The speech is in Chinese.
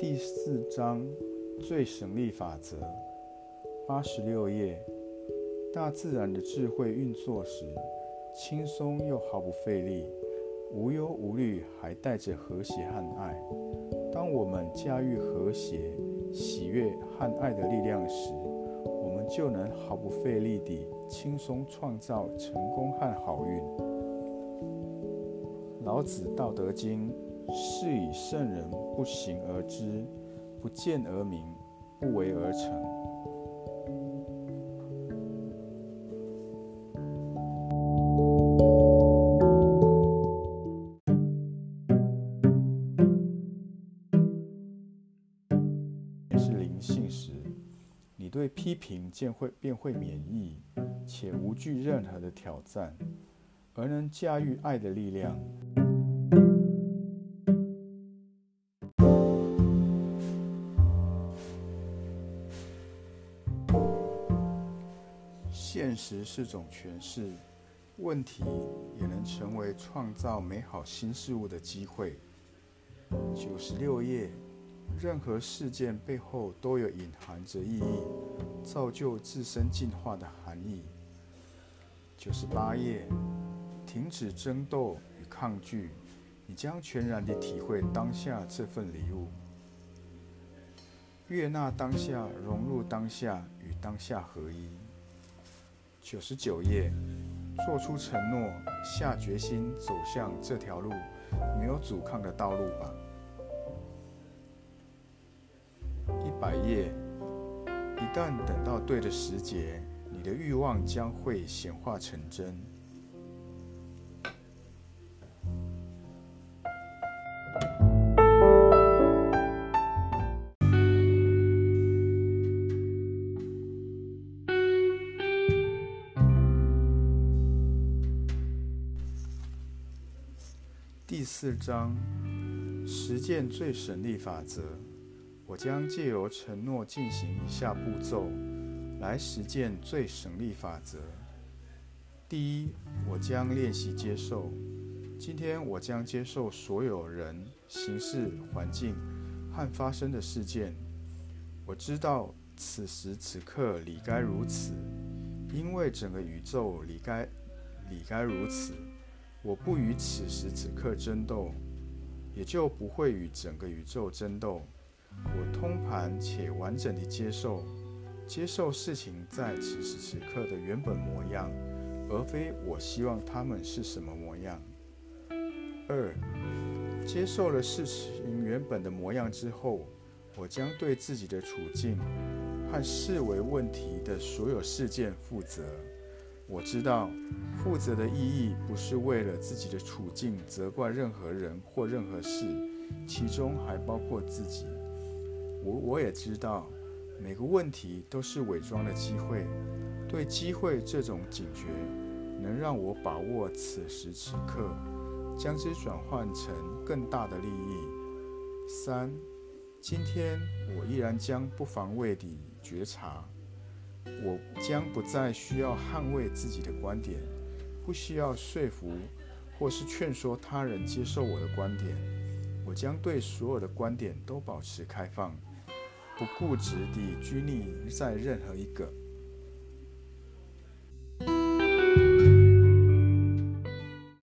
第四章最省力法则，八十六页。大自然的智慧运作时，轻松又毫不费力，无忧无虑，还带着和谐和爱。当我们驾驭和谐、喜悦和爱的力量时，我们就能毫不费力地轻松创造成功和好运。老子《道德经》。是以圣人不行而知，不见而明，不为而成。是灵性时，你对批评便会便会免疫，且无惧任何的挑战，而能驾驭爱的力量。现实是种诠释，问题也能成为创造美好新事物的机会。九十六页，任何事件背后都有隐含着意义，造就自身进化的含义。九十八页，停止争斗与抗拒，你将全然地体会当下这份礼物。悦纳当下，融入当下，与当下合一。九十九页，做出承诺，下决心走向这条路没有阻抗的道路吧。一百页，一旦等到对的时节，你的欲望将会显化成真。第四章，实践最省力法则。我将借由承诺进行以下步骤，来实践最省力法则。第一，我将练习接受。今天我将接受所有人、形式、环境和发生的事件。我知道此时此刻理该如此，因为整个宇宙理该理该如此。我不与此时此刻争斗，也就不会与整个宇宙争斗。我通盘且完整地接受，接受事情在此时此刻的原本模样，而非我希望他们是什么模样。二，接受了事情原本的模样之后，我将对自己的处境和视为问题的所有事件负责。我知道，负责的意义不是为了自己的处境责怪任何人或任何事，其中还包括自己。我我也知道，每个问题都是伪装的机会。对机会这种警觉，能让我把握此时此刻，将之转换成更大的利益。三，今天我依然将不防卫地觉察。我将不再需要捍卫自己的观点，不需要说服或是劝说他人接受我的观点。我将对所有的观点都保持开放，不固执地拘泥在任何一个。